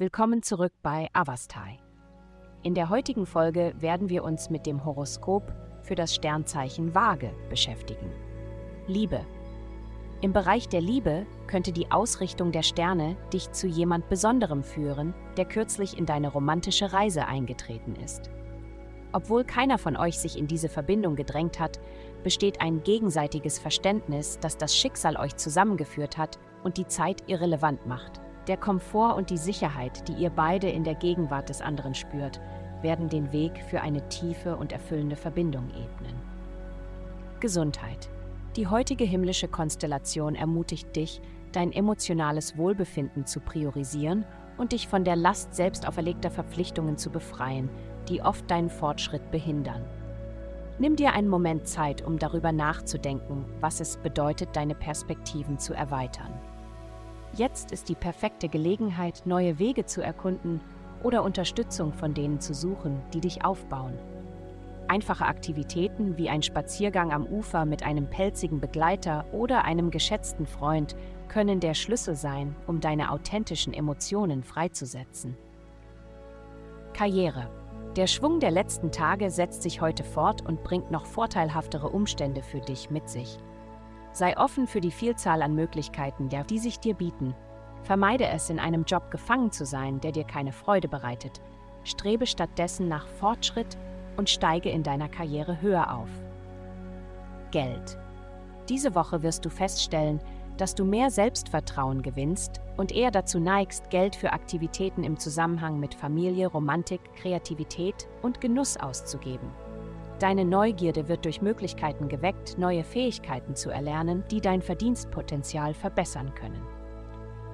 Willkommen zurück bei Avastai. In der heutigen Folge werden wir uns mit dem Horoskop für das Sternzeichen Waage beschäftigen. Liebe. Im Bereich der Liebe könnte die Ausrichtung der Sterne dich zu jemand Besonderem führen, der kürzlich in deine romantische Reise eingetreten ist. Obwohl keiner von euch sich in diese Verbindung gedrängt hat, besteht ein gegenseitiges Verständnis, dass das Schicksal euch zusammengeführt hat und die Zeit irrelevant macht. Der Komfort und die Sicherheit, die ihr beide in der Gegenwart des anderen spürt, werden den Weg für eine tiefe und erfüllende Verbindung ebnen. Gesundheit. Die heutige himmlische Konstellation ermutigt dich, dein emotionales Wohlbefinden zu priorisieren und dich von der Last selbst auferlegter Verpflichtungen zu befreien, die oft deinen Fortschritt behindern. Nimm dir einen Moment Zeit, um darüber nachzudenken, was es bedeutet, deine Perspektiven zu erweitern. Jetzt ist die perfekte Gelegenheit, neue Wege zu erkunden oder Unterstützung von denen zu suchen, die dich aufbauen. Einfache Aktivitäten wie ein Spaziergang am Ufer mit einem pelzigen Begleiter oder einem geschätzten Freund können der Schlüssel sein, um deine authentischen Emotionen freizusetzen. Karriere. Der Schwung der letzten Tage setzt sich heute fort und bringt noch vorteilhaftere Umstände für dich mit sich. Sei offen für die Vielzahl an Möglichkeiten, die sich dir bieten. Vermeide es, in einem Job gefangen zu sein, der dir keine Freude bereitet. Strebe stattdessen nach Fortschritt und steige in deiner Karriere höher auf. Geld. Diese Woche wirst du feststellen, dass du mehr Selbstvertrauen gewinnst und eher dazu neigst, Geld für Aktivitäten im Zusammenhang mit Familie, Romantik, Kreativität und Genuss auszugeben. Deine Neugierde wird durch Möglichkeiten geweckt, neue Fähigkeiten zu erlernen, die dein Verdienstpotenzial verbessern können.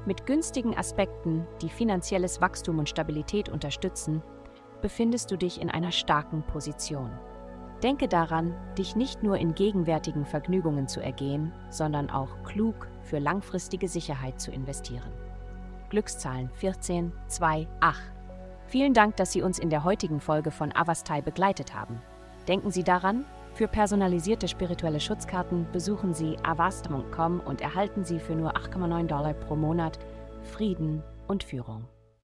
Mit günstigen Aspekten, die finanzielles Wachstum und Stabilität unterstützen, befindest du dich in einer starken Position. Denke daran, dich nicht nur in gegenwärtigen Vergnügungen zu ergehen, sondern auch klug für langfristige Sicherheit zu investieren. Glückszahlen 14, 2, 8. Vielen Dank, dass Sie uns in der heutigen Folge von Avastai begleitet haben. Denken Sie daran, für personalisierte spirituelle Schutzkarten besuchen Sie avast.com und erhalten Sie für nur 8,9 Dollar pro Monat Frieden und Führung.